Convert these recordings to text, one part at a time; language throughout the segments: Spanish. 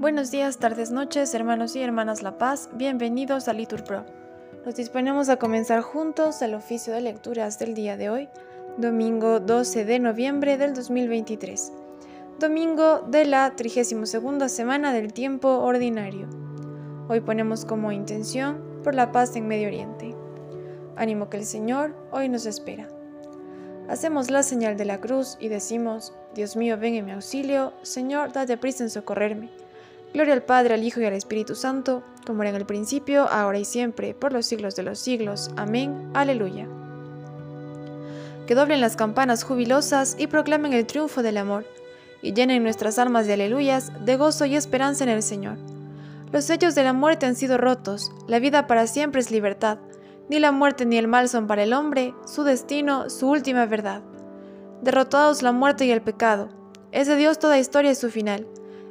Buenos días, tardes, noches, hermanos y hermanas La Paz, bienvenidos a Litur Pro. Nos disponemos a comenzar juntos el oficio de lecturas del día de hoy, domingo 12 de noviembre del 2023, domingo de la 32 semana del tiempo ordinario. Hoy ponemos como intención por la paz en Medio Oriente. Ánimo que el Señor hoy nos espera. Hacemos la señal de la cruz y decimos, Dios mío, ven en mi auxilio, Señor, date prisa en socorrerme. Gloria al Padre, al Hijo y al Espíritu Santo, como era en el principio, ahora y siempre, por los siglos de los siglos. Amén. Aleluya. Que doblen las campanas jubilosas y proclamen el triunfo del amor, y llenen nuestras almas de aleluyas, de gozo y esperanza en el Señor. Los sellos de la muerte han sido rotos, la vida para siempre es libertad. Ni la muerte ni el mal son para el hombre, su destino, su última verdad. Derrotados la muerte y el pecado, es de Dios toda historia y su final.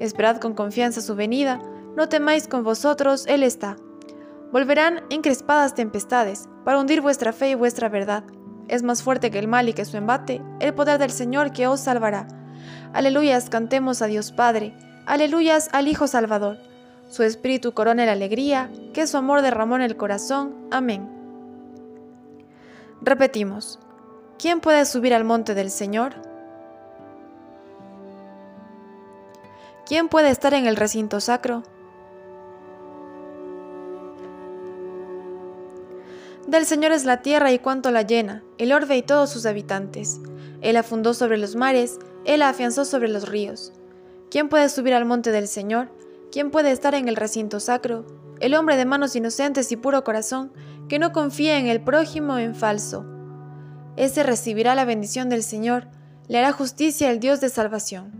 Esperad con confianza su venida, no temáis con vosotros, Él está. Volverán encrespadas tempestades, para hundir vuestra fe y vuestra verdad. Es más fuerte que el mal y que su embate, el poder del Señor que os salvará. Aleluyas, cantemos a Dios Padre, aleluyas al Hijo Salvador. Su espíritu corona la alegría, que su amor derramó en el corazón. Amén. Repetimos, ¿quién puede subir al monte del Señor? ¿Quién puede estar en el recinto sacro? Del Señor es la tierra y cuanto la llena, el orbe y todos sus habitantes. Él la fundó sobre los mares, Él afianzó sobre los ríos. ¿Quién puede subir al monte del Señor? ¿Quién puede estar en el recinto sacro? El hombre de manos inocentes y puro corazón, que no confía en el prójimo en falso. Ese recibirá la bendición del Señor, le hará justicia el Dios de salvación.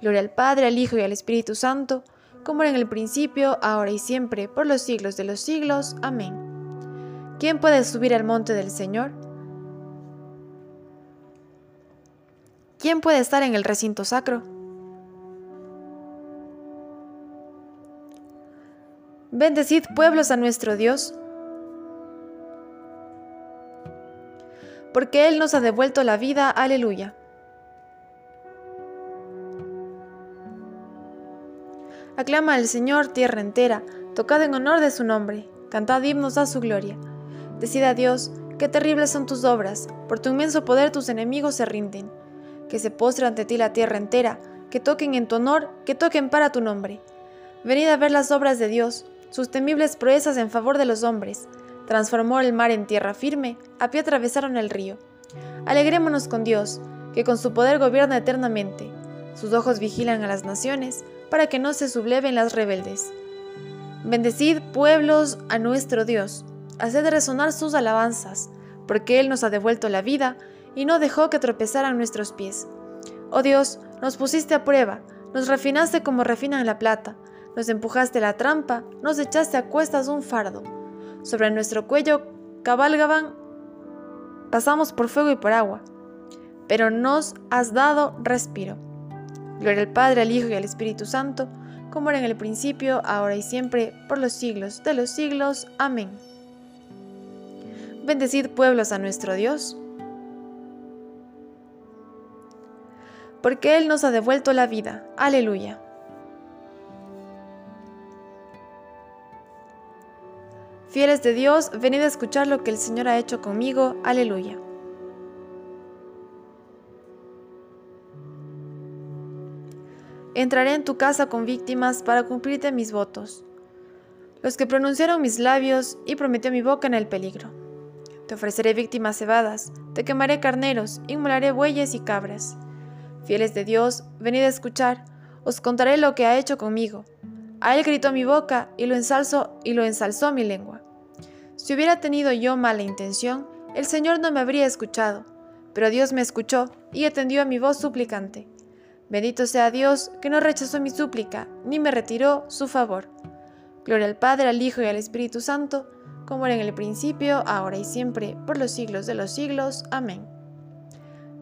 Gloria al Padre, al Hijo y al Espíritu Santo, como era en el principio, ahora y siempre, por los siglos de los siglos. Amén. ¿Quién puede subir al monte del Señor? ¿Quién puede estar en el recinto sacro? Bendecid pueblos a nuestro Dios, porque Él nos ha devuelto la vida. Aleluya. Aclama al Señor tierra entera, tocad en honor de su nombre, cantad himnos a su gloria. Decid a Dios, qué terribles son tus obras, por tu inmenso poder tus enemigos se rinden. Que se postre ante ti la tierra entera, que toquen en tu honor, que toquen para tu nombre. Venid a ver las obras de Dios, sus temibles proezas en favor de los hombres. Transformó el mar en tierra firme, a pie atravesaron el río. Alegrémonos con Dios, que con su poder gobierna eternamente. Sus ojos vigilan a las naciones, para que no se subleven las rebeldes. Bendecid, pueblos, a nuestro Dios. Haced resonar sus alabanzas, porque Él nos ha devuelto la vida y no dejó que tropezaran nuestros pies. Oh Dios, nos pusiste a prueba, nos refinaste como refinan la plata, nos empujaste la trampa, nos echaste a cuestas un fardo. Sobre nuestro cuello cabalgaban, pasamos por fuego y por agua, pero nos has dado respiro. Gloria al Padre, al Hijo y al Espíritu Santo, como era en el principio, ahora y siempre, por los siglos de los siglos. Amén. Bendecid pueblos a nuestro Dios, porque Él nos ha devuelto la vida. Aleluya. Fieles de Dios, venid a escuchar lo que el Señor ha hecho conmigo. Aleluya. Entraré en tu casa con víctimas para cumplirte mis votos, los que pronunciaron mis labios y prometió mi boca en el peligro. Te ofreceré víctimas cebadas, te quemaré carneros, inmolaré bueyes y cabras. Fieles de Dios, venid a escuchar, os contaré lo que ha hecho conmigo. A él gritó mi boca y lo ensalzó y lo ensalzó mi lengua. Si hubiera tenido yo mala intención, el Señor no me habría escuchado, pero Dios me escuchó y atendió a mi voz suplicante. Bendito sea Dios que no rechazó mi súplica, ni me retiró su favor. Gloria al Padre, al Hijo y al Espíritu Santo, como era en el principio, ahora y siempre, por los siglos de los siglos. Amén.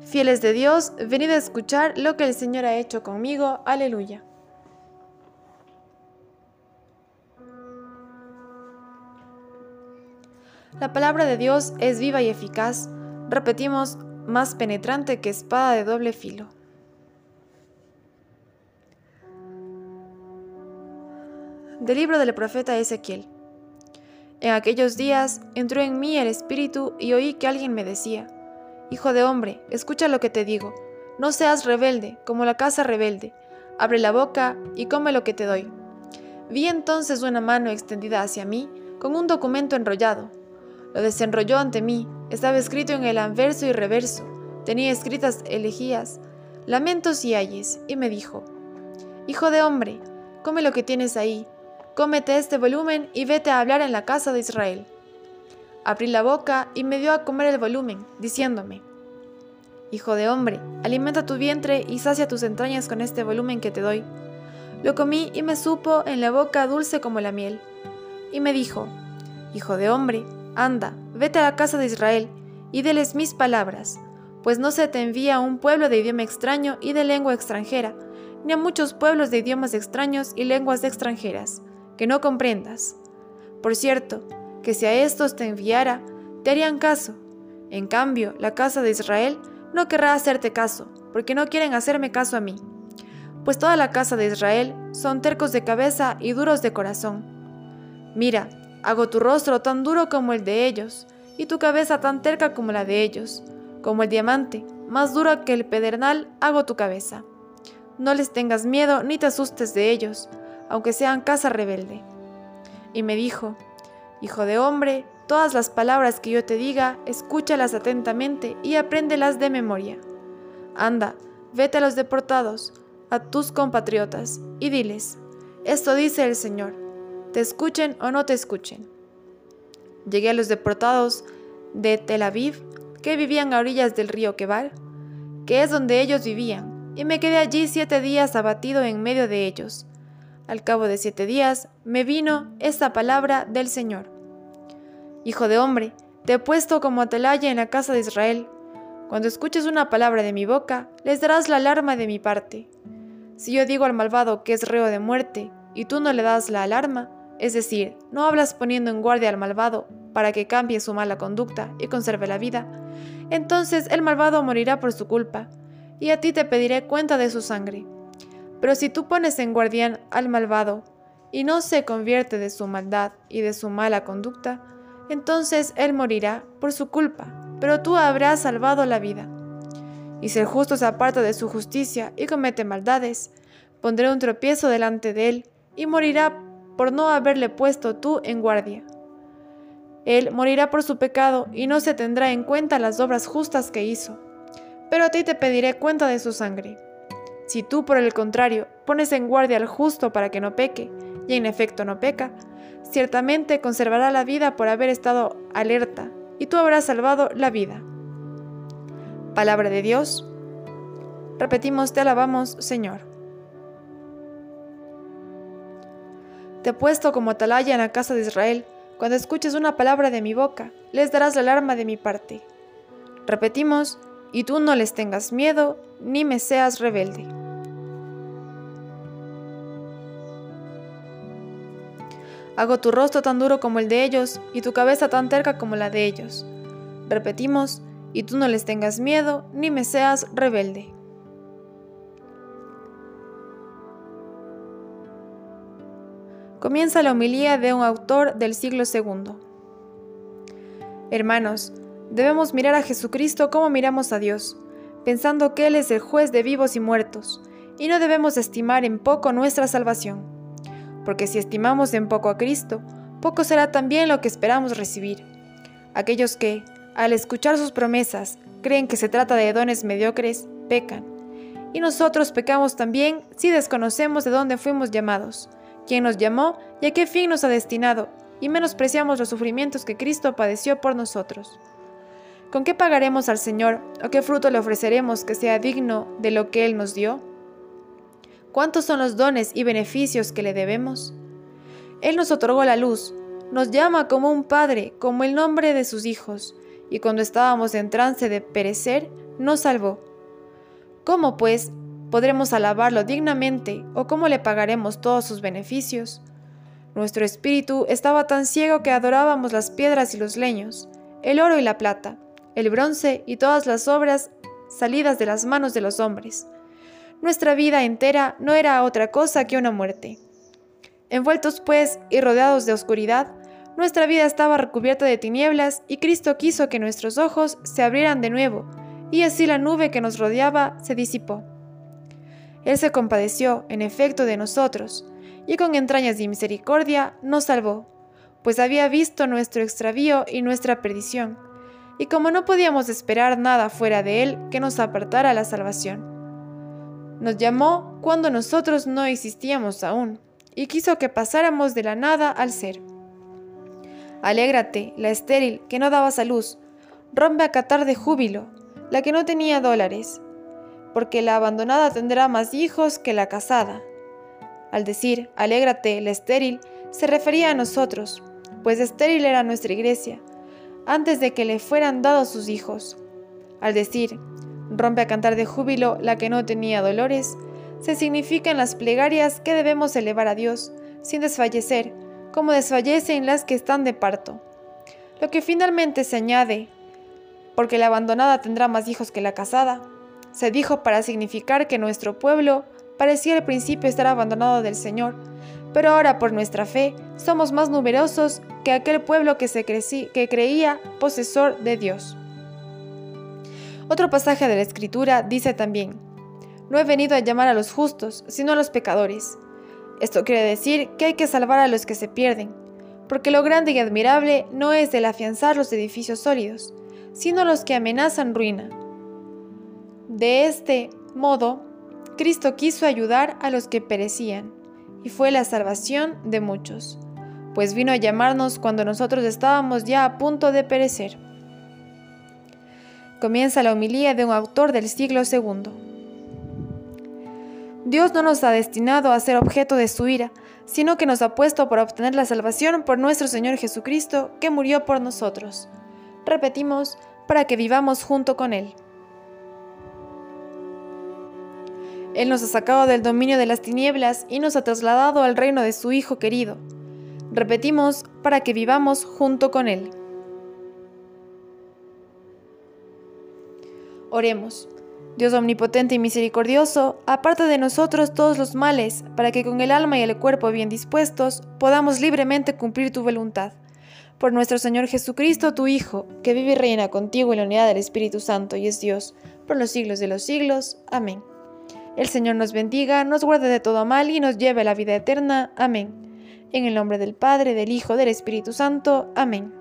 Fieles de Dios, venid a escuchar lo que el Señor ha hecho conmigo. Aleluya. La palabra de Dios es viva y eficaz, repetimos, más penetrante que espada de doble filo. Del libro del profeta Ezequiel. En aquellos días entró en mí el Espíritu y oí que alguien me decía, Hijo de hombre, escucha lo que te digo, no seas rebelde como la casa rebelde, abre la boca y come lo que te doy. Vi entonces una mano extendida hacia mí con un documento enrollado. Lo desenrolló ante mí, estaba escrito en el anverso y reverso, tenía escritas elegías, lamentos y ayes, y me dijo, Hijo de hombre, come lo que tienes ahí, cómete este volumen y vete a hablar en la casa de Israel. Abrí la boca y me dio a comer el volumen, diciéndome, Hijo de hombre, alimenta tu vientre y sacia tus entrañas con este volumen que te doy. Lo comí y me supo en la boca dulce como la miel. Y me dijo, Hijo de hombre, anda, vete a la casa de Israel, y déles mis palabras, pues no se te envía a un pueblo de idioma extraño y de lengua extranjera, ni a muchos pueblos de idiomas extraños y lenguas extranjeras, que no comprendas. Por cierto, que si a estos te enviara, te harían caso. En cambio, la casa de Israel no querrá hacerte caso, porque no quieren hacerme caso a mí. Pues toda la casa de Israel son tercos de cabeza y duros de corazón. Mira, hago tu rostro tan duro como el de ellos, y tu cabeza tan terca como la de ellos, como el diamante, más duro que el pedernal, hago tu cabeza. No les tengas miedo ni te asustes de ellos, aunque sean casa rebelde. Y me dijo, Hijo de hombre, todas las palabras que yo te diga, escúchalas atentamente y apréndelas de memoria. Anda, vete a los deportados, a tus compatriotas, y diles, esto dice el Señor, te escuchen o no te escuchen. Llegué a los deportados de Tel Aviv, que vivían a orillas del río Kebar, que es donde ellos vivían, y me quedé allí siete días abatido en medio de ellos, al cabo de siete días me vino esta palabra del Señor. Hijo de hombre, te he puesto como atalaya en la casa de Israel. Cuando escuches una palabra de mi boca, les darás la alarma de mi parte. Si yo digo al malvado que es reo de muerte, y tú no le das la alarma, es decir, no hablas poniendo en guardia al malvado para que cambie su mala conducta y conserve la vida, entonces el malvado morirá por su culpa, y a ti te pediré cuenta de su sangre. Pero si tú pones en guardián al malvado y no se convierte de su maldad y de su mala conducta, entonces él morirá por su culpa, pero tú habrás salvado la vida. Y si el justo se aparta de su justicia y comete maldades, pondré un tropiezo delante de él y morirá por no haberle puesto tú en guardia. Él morirá por su pecado y no se tendrá en cuenta las obras justas que hizo, pero a ti te pediré cuenta de su sangre. Si tú, por el contrario, pones en guardia al justo para que no peque, y en efecto no peca, ciertamente conservará la vida por haber estado alerta, y tú habrás salvado la vida. Palabra de Dios. Repetimos, te alabamos, Señor. Te puesto como atalaya en la casa de Israel. Cuando escuches una palabra de mi boca, les darás la alarma de mi parte. Repetimos, y tú no les tengas miedo, ni me seas rebelde. Hago tu rostro tan duro como el de ellos, y tu cabeza tan terca como la de ellos. Repetimos, y tú no les tengas miedo, ni me seas rebelde. Comienza la homilía de un autor del siglo II. Hermanos, debemos mirar a Jesucristo como miramos a Dios, pensando que Él es el juez de vivos y muertos, y no debemos estimar en poco nuestra salvación porque si estimamos en poco a Cristo, poco será también lo que esperamos recibir. Aquellos que, al escuchar sus promesas, creen que se trata de dones mediocres, pecan. Y nosotros pecamos también si desconocemos de dónde fuimos llamados, quién nos llamó y a qué fin nos ha destinado, y menospreciamos los sufrimientos que Cristo padeció por nosotros. ¿Con qué pagaremos al Señor o qué fruto le ofreceremos que sea digno de lo que Él nos dio? ¿Cuántos son los dones y beneficios que le debemos? Él nos otorgó la luz, nos llama como un Padre, como el nombre de sus hijos, y cuando estábamos en trance de perecer, nos salvó. ¿Cómo, pues, podremos alabarlo dignamente o cómo le pagaremos todos sus beneficios? Nuestro espíritu estaba tan ciego que adorábamos las piedras y los leños, el oro y la plata, el bronce y todas las obras salidas de las manos de los hombres. Nuestra vida entera no era otra cosa que una muerte. Envueltos pues y rodeados de oscuridad, nuestra vida estaba recubierta de tinieblas y Cristo quiso que nuestros ojos se abrieran de nuevo, y así la nube que nos rodeaba se disipó. Él se compadeció, en efecto, de nosotros, y con entrañas de misericordia nos salvó, pues había visto nuestro extravío y nuestra perdición, y como no podíamos esperar nada fuera de Él que nos apartara la salvación. Nos llamó cuando nosotros no existíamos aún, y quiso que pasáramos de la nada al ser. Alégrate, la estéril, que no daba luz, rompe a catar de júbilo, la que no tenía dólares, porque la abandonada tendrá más hijos que la casada. Al decir, alégrate, la estéril, se refería a nosotros, pues estéril era nuestra iglesia, antes de que le fueran dados sus hijos. Al decir, rompe a cantar de júbilo la que no tenía dolores, se significa en las plegarias que debemos elevar a Dios, sin desfallecer, como desfallecen las que están de parto. Lo que finalmente se añade, porque la abandonada tendrá más hijos que la casada, se dijo para significar que nuestro pueblo parecía al principio estar abandonado del Señor, pero ahora por nuestra fe somos más numerosos que aquel pueblo que, se que creía posesor de Dios. Otro pasaje de la Escritura dice también, no he venido a llamar a los justos, sino a los pecadores. Esto quiere decir que hay que salvar a los que se pierden, porque lo grande y admirable no es el afianzar los edificios sólidos, sino los que amenazan ruina. De este modo, Cristo quiso ayudar a los que perecían, y fue la salvación de muchos, pues vino a llamarnos cuando nosotros estábamos ya a punto de perecer. Comienza la homilía de un autor del siglo II. Dios no nos ha destinado a ser objeto de su ira, sino que nos ha puesto para obtener la salvación por nuestro Señor Jesucristo, que murió por nosotros. Repetimos, para que vivamos junto con Él. Él nos ha sacado del dominio de las tinieblas y nos ha trasladado al reino de su Hijo querido. Repetimos, para que vivamos junto con Él. Oremos. Dios omnipotente y misericordioso, aparta de nosotros todos los males, para que con el alma y el cuerpo bien dispuestos podamos libremente cumplir tu voluntad. Por nuestro Señor Jesucristo, tu Hijo, que vive y reina contigo en la unidad del Espíritu Santo y es Dios, por los siglos de los siglos. Amén. El Señor nos bendiga, nos guarde de todo mal y nos lleve a la vida eterna. Amén. En el nombre del Padre, del Hijo, del Espíritu Santo. Amén.